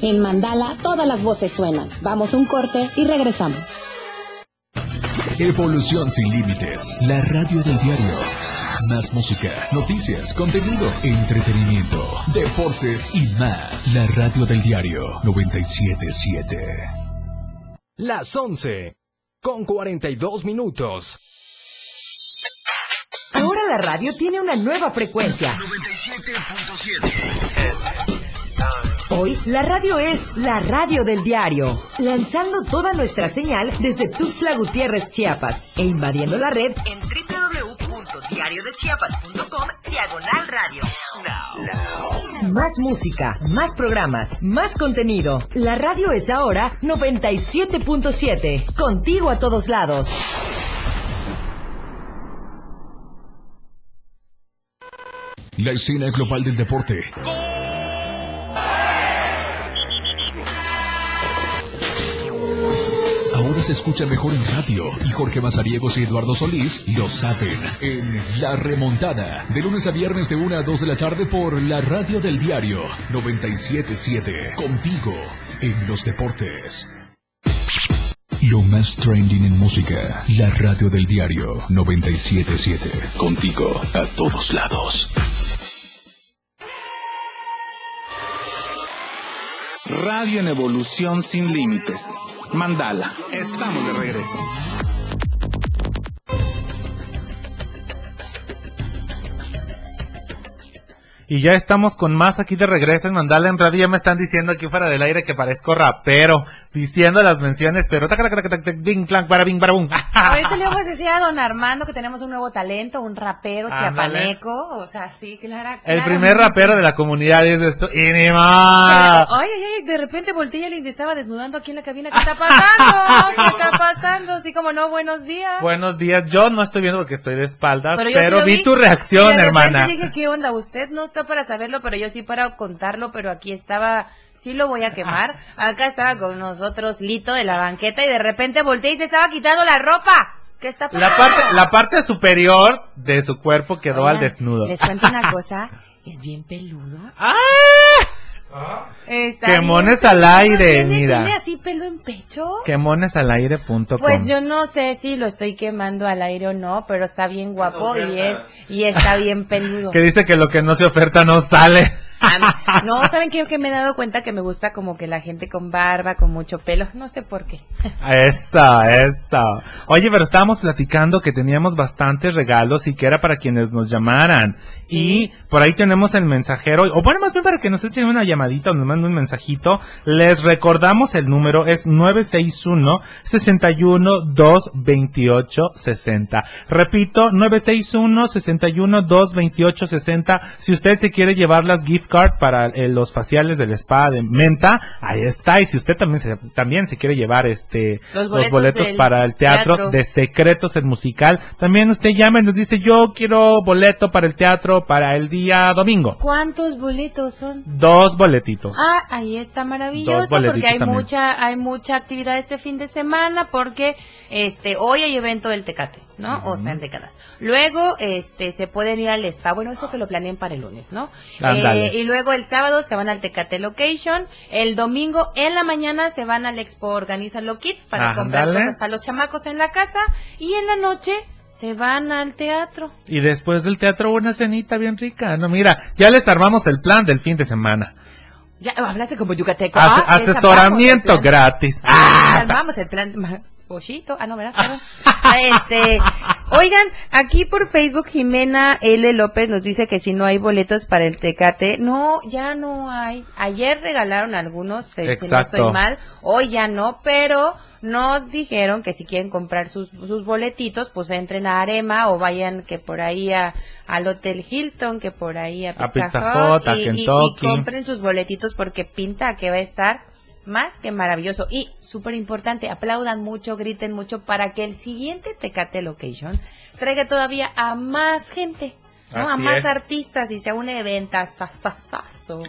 En Mandala todas las voces suenan. Vamos a un corte y regresamos. Evolución sin límites. La radio del diario. Más música, noticias, contenido, entretenimiento, deportes y más. La radio del diario 977. Las 11 con 42 minutos. Ahora la radio tiene una nueva frecuencia. Hoy la radio es la radio del diario, lanzando toda nuestra señal desde Tuxtla Gutiérrez, Chiapas, e invadiendo la red en www.diariodechiapas.com diagonal radio. Más música, más programas, más contenido. La radio es ahora 97.7, contigo a todos lados. La escena global del deporte. Se escucha mejor en radio y Jorge Mazariegos y Eduardo Solís lo saben en La Remontada, de lunes a viernes de 1 a 2 de la tarde por la radio del diario 977, contigo en los deportes. Lo más trending en música, la radio del diario 977, contigo a todos lados. Radio en evolución sin límites. Mandala. Estamos de regreso. Y ya estamos con más aquí de regreso en Mandala en Radio. Ya me están diciendo aquí fuera del aire que parezco rapero, diciendo las menciones, pero bing, clang, para, bing, para, bum. Ahorita le vamos a decir a don Armando que tenemos un nuevo talento, un rapero chiapaneco. O sea, sí, claro. El primer rapero de la comunidad es esto. ¡Y ni más! Ay, ay, ay, de repente volteé y alguien se estaba desnudando aquí en la cabina. ¿Qué está pasando? Así como no, buenos días. Buenos días. Yo no estoy viendo porque estoy de espaldas, Pero sí vi, vi. tu reacción, hermana. dije, ¿qué onda? Usted no está para saberlo, pero yo sí para contarlo, pero aquí estaba, sí lo voy a quemar. Acá estaba con nosotros Lito de la banqueta y de repente volteé y se estaba quitando la ropa. ¿Qué está pasando? La parte, la parte superior de su cuerpo quedó al desnudo. Les cuento una cosa, es bien peludo. ¡Ah! Está Quemones bien al aire, ¿Tiene- mira. ¿Tiene así pelo en pecho? Quemonesalaire.com. Pues yo no sé si lo estoy quemando al aire o no, pero está bien guapo y es y está bien peludo. Que dice que lo que no se oferta no sale. no, ¿saben qué? Que me he dado cuenta que me gusta como que la gente con barba, con mucho pelo. No sé por qué. Eso, eso. Oye, pero estábamos platicando que teníamos bastantes regalos y que era para quienes nos llamaran. Y por ahí tenemos el mensajero, o bueno, más bien para que nos echen una llamadita o nos manden un mensajito. Les recordamos el número es 961 61 228 60. Repito, 961 61 228 60. Si usted se quiere llevar las gift card para eh, los faciales del spa de menta, ahí está. Y si usted también se, también se quiere llevar este Los los boletos para el teatro, teatro. de Secretos el musical, también usted llama y nos dice yo quiero boleto para el teatro para el día domingo. ¿Cuántos boletos son? Dos boletitos. Ah, ahí está maravilloso porque hay también. mucha hay mucha actividad este fin de semana porque este hoy hay evento del Tecate, ¿no? O sea, en décadas. Luego este se pueden ir al spa, bueno, eso que lo planeen para el lunes, ¿no? Eh, y luego el sábado se van al Tecate Location, el domingo en la mañana se van al Expo Organiza Lo Kids para Ándale. comprar cosas para los chamacos en la casa y en la noche se van al teatro. Y después del teatro una cenita bien rica. No, mira, ya les armamos el plan del fin de semana. Ya hablaste como yucateco. Ah, les asesoramiento armamos el plan. gratis. Ah, Vamos, el plan. Pollito. Ah, no, ¿verdad? Ah, este, oigan, aquí por Facebook Jimena L. López nos dice que si no hay boletos para el Tecate, no, ya no hay. Ayer regalaron algunos, eh, si no estoy mal, hoy ya no, pero nos dijeron que si quieren comprar sus, sus boletitos, pues entren a Arema o vayan que por ahí a, al Hotel Hilton, que por ahí a A Pizza, Pizza Hut, a y- y- y compren sus boletitos porque pinta que va a estar más que maravilloso. Y súper importante, aplaudan mucho, griten mucho para que el siguiente Tecate Location traiga todavía a más gente, ¿no? a más es. artistas y sea un evento.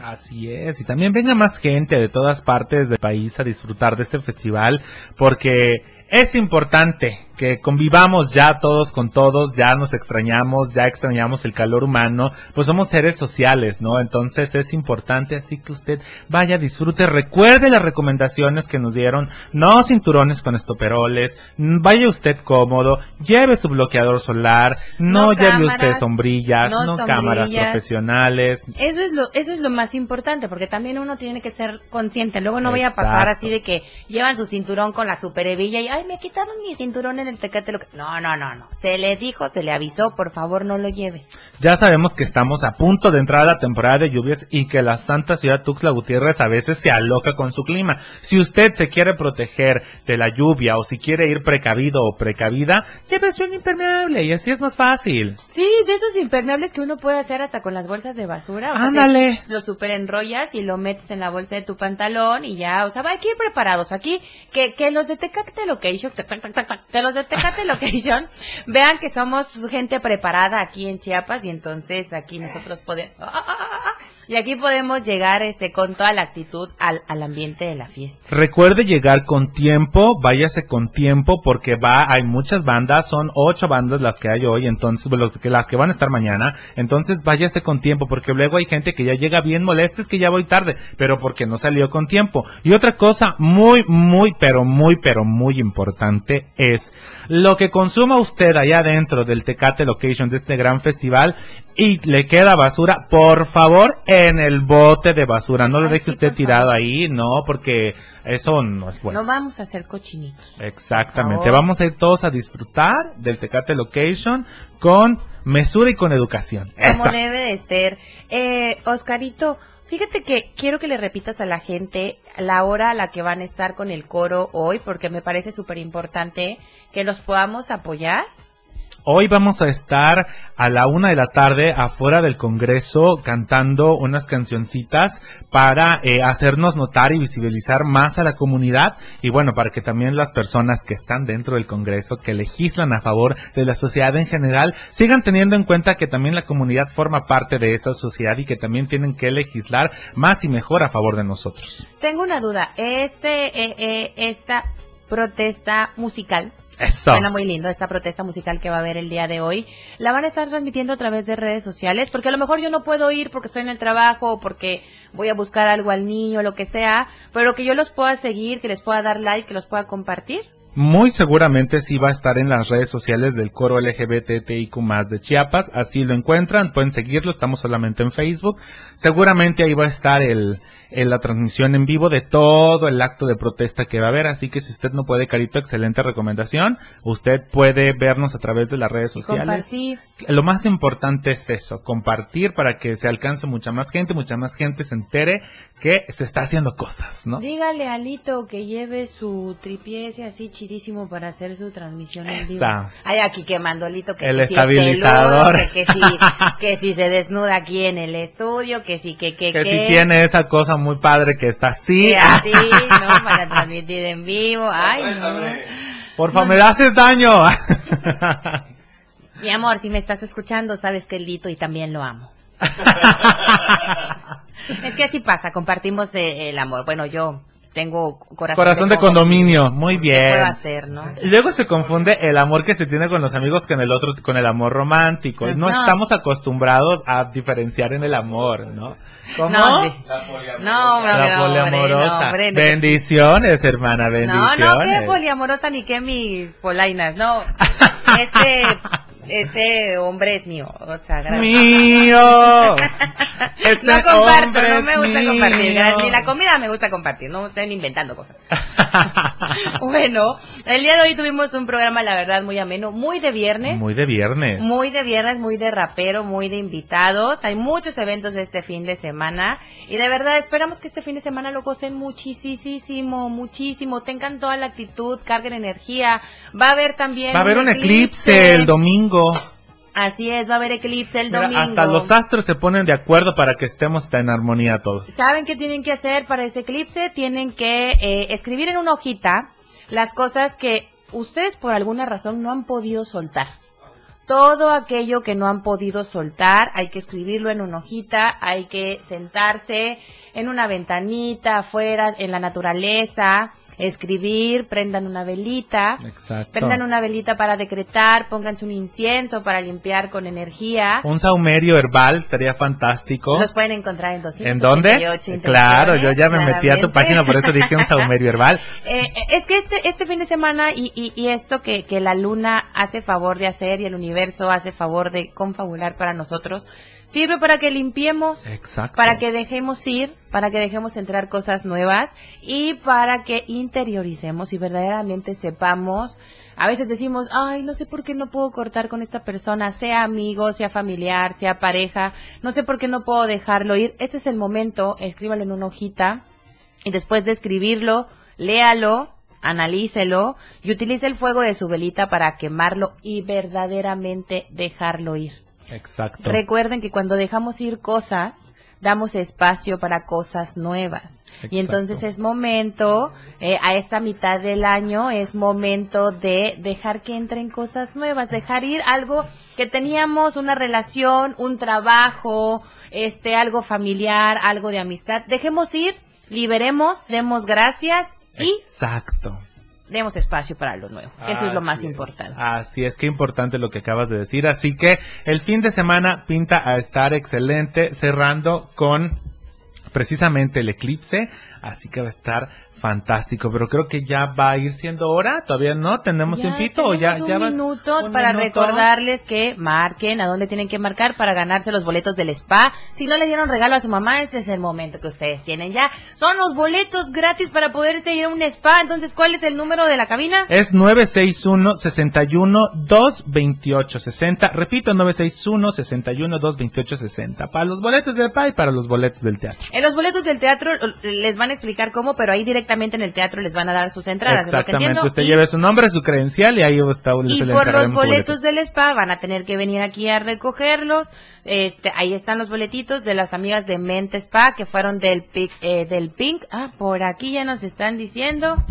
Así es, y también venga más gente de todas partes del país a disfrutar de este festival, porque es importante que convivamos ya todos con todos, ya nos extrañamos, ya extrañamos el calor humano, pues somos seres sociales, ¿no? Entonces es importante así que usted vaya, disfrute, recuerde las recomendaciones que nos dieron, no cinturones con estoperoles, vaya usted cómodo, lleve su bloqueador solar, no, No lleve usted sombrillas, no no, cámaras profesionales, Eso es lo eso es lo más importante porque también uno tiene que ser consciente. Luego no vaya a pasar Exacto. así de que llevan su cinturón con la superhevilla y ay me quitaron mi cinturón en el Tecate. Lo No no no no. Se le dijo, se le avisó, por favor no lo lleve. Ya sabemos que estamos a punto de entrar a la temporada de lluvias y que la santa ciudad Tuxtla Gutiérrez a veces se aloca con su clima. Si usted se quiere proteger de la lluvia o si quiere ir precavido o precavida, llévese un impermeable y así es más fácil. Sí, de esos impermeables que uno puede hacer hasta con las bolsas de basura. O sea, Ándale. te- Lo super enrollas y lo metes en la bolsa de tu pantalón y ya, o sea, que ir preparados aquí. Que, que los de Tecate Location, tac, tac, tac, tac, tac, que los de Tecate Location vean que somos gente preparada aquí en Chiapas y entonces aquí nosotros podemos... Y aquí podemos llegar este con toda la actitud al, al ambiente de la fiesta. Recuerde llegar con tiempo, váyase con tiempo porque va, hay muchas bandas, son ocho bandas las que hay hoy, entonces los que las que van a estar mañana, entonces váyase con tiempo porque luego hay gente que ya llega bien molesta, es que ya voy tarde, pero porque no salió con tiempo. Y otra cosa muy, muy, pero muy, pero muy importante es lo que consuma usted allá dentro del Tecate Location de este gran festival y le queda basura, por favor, en el bote de basura. No lo deje usted tirado ahí, no, porque eso no es bueno. No vamos a hacer cochinitos. Exactamente. Vamos a ir todos a disfrutar del Tecate Location con mesura y con educación. Como debe de ser. Eh, Oscarito, fíjate que quiero que le repitas a la gente la hora a la que van a estar con el coro hoy, porque me parece súper importante que los podamos apoyar. Hoy vamos a estar a la una de la tarde afuera del Congreso cantando unas cancioncitas para eh, hacernos notar y visibilizar más a la comunidad y bueno, para que también las personas que están dentro del Congreso, que legislan a favor de la sociedad en general, sigan teniendo en cuenta que también la comunidad forma parte de esa sociedad y que también tienen que legislar más y mejor a favor de nosotros. Tengo una duda. Este, eh, eh, esta protesta musical. Eso. Suena muy lindo esta protesta musical que va a haber el día de hoy. ¿La van a estar transmitiendo a través de redes sociales? Porque a lo mejor yo no puedo ir porque estoy en el trabajo o porque voy a buscar algo al niño, lo que sea, pero que yo los pueda seguir, que les pueda dar like, que los pueda compartir. Muy seguramente sí va a estar en las redes sociales del coro LGBTIQ más de Chiapas, así lo encuentran, pueden seguirlo, estamos solamente en Facebook, seguramente ahí va a estar el, el- la transmisión en vivo de todo el acto de protesta que va a haber, así que si usted no puede, Carito, excelente recomendación, usted puede vernos a través de las redes sociales. Compartir. Lo más importante es eso, compartir para que se alcance mucha más gente, mucha más gente se entere que se está haciendo cosas, ¿no? Dígale a Lito que lleve su tripié así chidísimo para hacer su transmisión en vivo. Esa. Ay, aquí quemando Lito que, El que si estabilizador. que, que si, que si se desnuda aquí en el estudio, que si, que, que, que que. si tiene esa cosa muy padre que está así. Que así, ¿no? Para transmitir en vivo. Ay, no. Por favor, me haces daño. Mi amor, si me estás escuchando, sabes que Lito y también lo amo. es que así pasa, compartimos eh, el amor. Bueno, yo tengo corazón, Corazón de condominio, muy ¿Qué puedo bien. hacer, no? Luego se confunde el amor que se tiene con los amigos con el otro, con el amor romántico. No, No. estamos acostumbrados a diferenciar en el amor, ¿no? ¿Cómo? No, sí. No, no, La no, hombre, poliamorosa. no, hombre, no. Bendiciones, hermana, No, bendiciones. no, que poliamorosa ni que mis polainas, no. Este, este hombre es mío, o sea, gracias. Mío. Este no comparto, no me gusta mío. compartir. Ni la comida me gusta compartir, no estén inventando cosas. bueno, el día de hoy tuvimos un programa, la verdad, muy ameno, muy de viernes. Muy de viernes. Muy de viernes, muy de rapero, muy de invitados. Hay muchos eventos este fin de semana. Y de verdad, esperamos que este fin de semana lo gocen muchísimo, muchísimo. Tengan toda la actitud, carguen energía. Va a haber también. Va a haber un eclipse el domingo. Así es, va a haber eclipse el Mira, domingo. hasta los astros se ponen de acuerdo para que estemos en armonía todos. ¿Saben qué tienen que hacer para ese eclipse? Tienen que eh, escribir en una hojita las cosas que ustedes por alguna razón no han podido soltar. Todo aquello que no han podido soltar, hay que escribirlo en una hojita, hay que sentarse en una ventanita, afuera, en la naturaleza, escribir, prendan una velita. Exacto. Prendan una velita para decretar, pónganse un incienso para limpiar con energía. Un saumerio herbal estaría fantástico. Los pueden encontrar en 288 ¿En dónde? Claro, yo ya me metí a tu página, por eso dije un saumerio herbal. Eh, eh, es que este, este fin de semana y, y, y esto que, que la luna hace favor de hacer y el universo hace favor de confabular para nosotros, sirve para que limpiemos, Exacto. para que dejemos ir, para que dejemos entrar cosas nuevas y para que interioricemos y verdaderamente sepamos. A veces decimos, ay, no sé por qué no puedo cortar con esta persona, sea amigo, sea familiar, sea pareja, no sé por qué no puedo dejarlo ir. Este es el momento, escríbalo en una hojita y después de escribirlo, léalo, analícelo y utilice el fuego de su velita para quemarlo y verdaderamente dejarlo ir. Exacto. Recuerden que cuando dejamos ir cosas, damos espacio para cosas nuevas. Y Exacto. entonces es momento, eh, a esta mitad del año, es momento de dejar que entren cosas nuevas, dejar ir algo que teníamos, una relación, un trabajo, este, algo familiar, algo de amistad. Dejemos ir, liberemos, demos gracias y Exacto. Demos espacio para lo nuevo. Eso es lo más Así importante. Así es, que importante lo que acabas de decir. Así que el fin de semana pinta a estar excelente, cerrando con precisamente el eclipse. Así que va a estar fantástico. Pero creo que ya va a ir siendo hora. ¿Todavía no? ¿Tenemos Ya tiempito? ¿O ya, un minuto un para minuto? recordarles que marquen a dónde tienen que marcar para ganarse los boletos del spa. Si no le dieron regalo a su mamá, este es el momento que ustedes tienen ya. Son los boletos gratis para poderse ir a un spa. Entonces, ¿cuál es el número de la cabina? Es 961-61-228-60. Repito, 961-61-228-60. Para los boletos del PA y para los boletos del teatro. En los boletos del teatro les van a explicar cómo, pero ahí directamente en el teatro les van a dar sus entradas. es lo que Exactamente. Usted Y- lleve su nombre, su credencial y ahí está. Y por los boletos del spa van a tener que venir aquí a recogerlos. Este, ahí están los boletitos de las amigas de Mente Spa que fueron del eh, del Pink. Ah, por aquí ya nos están diciendo.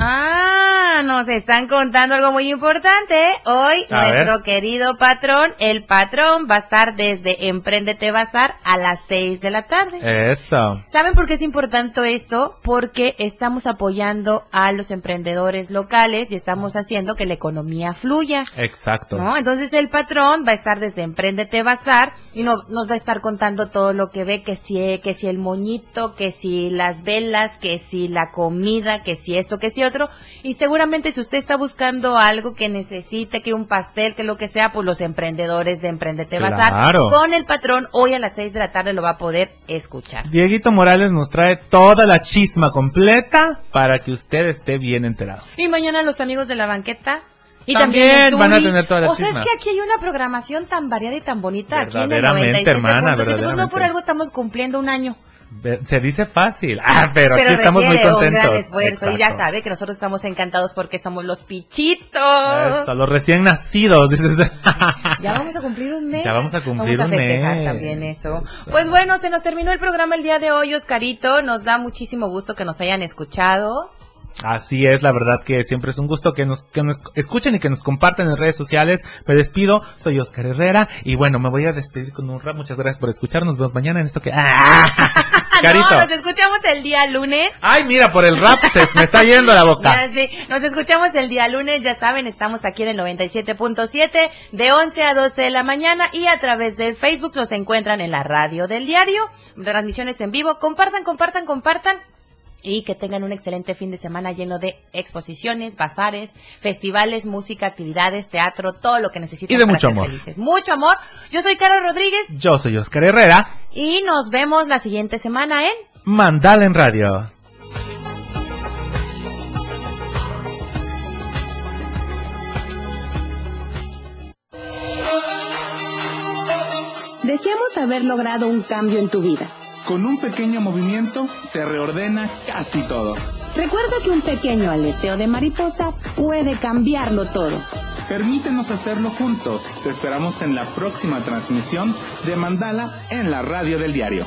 Ah, nos están contando algo muy importante. Hoy A nuestro ver. querido patrón, el patrón, va a estar desde Emprendete Bazar a las 6 de la tarde. Eso. ¿Saben por qué es importante esto? Porque estamos apoyando a los emprendedores locales y estamos haciendo que la economía fluya. Exacto. ¿No? Entonces el patrón va a estar desde Emprendete Bazar y no- nos va a estar contando todo lo que ve, que si, que si el moñito, que si las velas, que si la comida, que si esto, que si otro. Y seguramente si usted está buscando algo que necesite, que un pastel, que lo que sea, pues los emprendedores de Emprendete Bazar Claro. con el patrón hoy a las 6 de la tarde lo va a poder escuchar. Dieguito Morales nos trae toda la chisma completa para que usted esté bien enterado. Y mañana los amigos de la banqueta. Y También también, van a tener toda la O sea, chisma. es que aquí hay una programación tan variada y tan bonita aquí en el Verdaderamente, 97.7. hermana, Pues no por algo estamos cumpliendo un año. Se dice fácil, ah, pero, aquí estamos muy contentos. un gran esfuerzo. Y ya sabe que nosotros estamos encantados porque somos los pichitos. Eso, los recién nacidos, dices. Ya vamos a cumplir un mes. Ya vamos a cumplir Vamos a un mes. también eso. Pues bueno, se nos terminó el programa el día de hoy, Oscarito. Nos da muchísimo gusto que nos hayan escuchado. Así es, la verdad que siempre es un gusto que nos, que nos escuchen y que nos compartan en redes sociales. Me despido, soy Oscar Herrera y bueno, me voy a despedir con un rap. Muchas gracias por escucharnos. Nos vemos mañana en esto que... ¡Ah! Carito. No, nos escuchamos el día lunes. Ay, mira, por el rap se me está yendo la boca. Sé. Nos escuchamos el día lunes, ya saben, estamos aquí en el 97.7 de 11 a 12 de la mañana y a través del Facebook los encuentran en la radio del diario, transmisiones en vivo. Compartan, compartan, compartan. Y que tengan un excelente fin de semana lleno de exposiciones, bazares, festivales, música, actividades, teatro, todo lo que necesiten Y de para mucho ser amor. felices. Mucho amor. Yo soy Carol Rodríguez Yo soy Oscar Herrera. y nos vemos la siguiente semana en Mandala en radio. Deseamos haber logrado un cambio en tu vida. Con un pequeño movimiento se reordena casi todo. Recuerda que un pequeño aleteo de mariposa puede cambiarlo todo. Permítenos hacerlo juntos. Te esperamos en la próxima transmisión de Mandala en la radio del diario.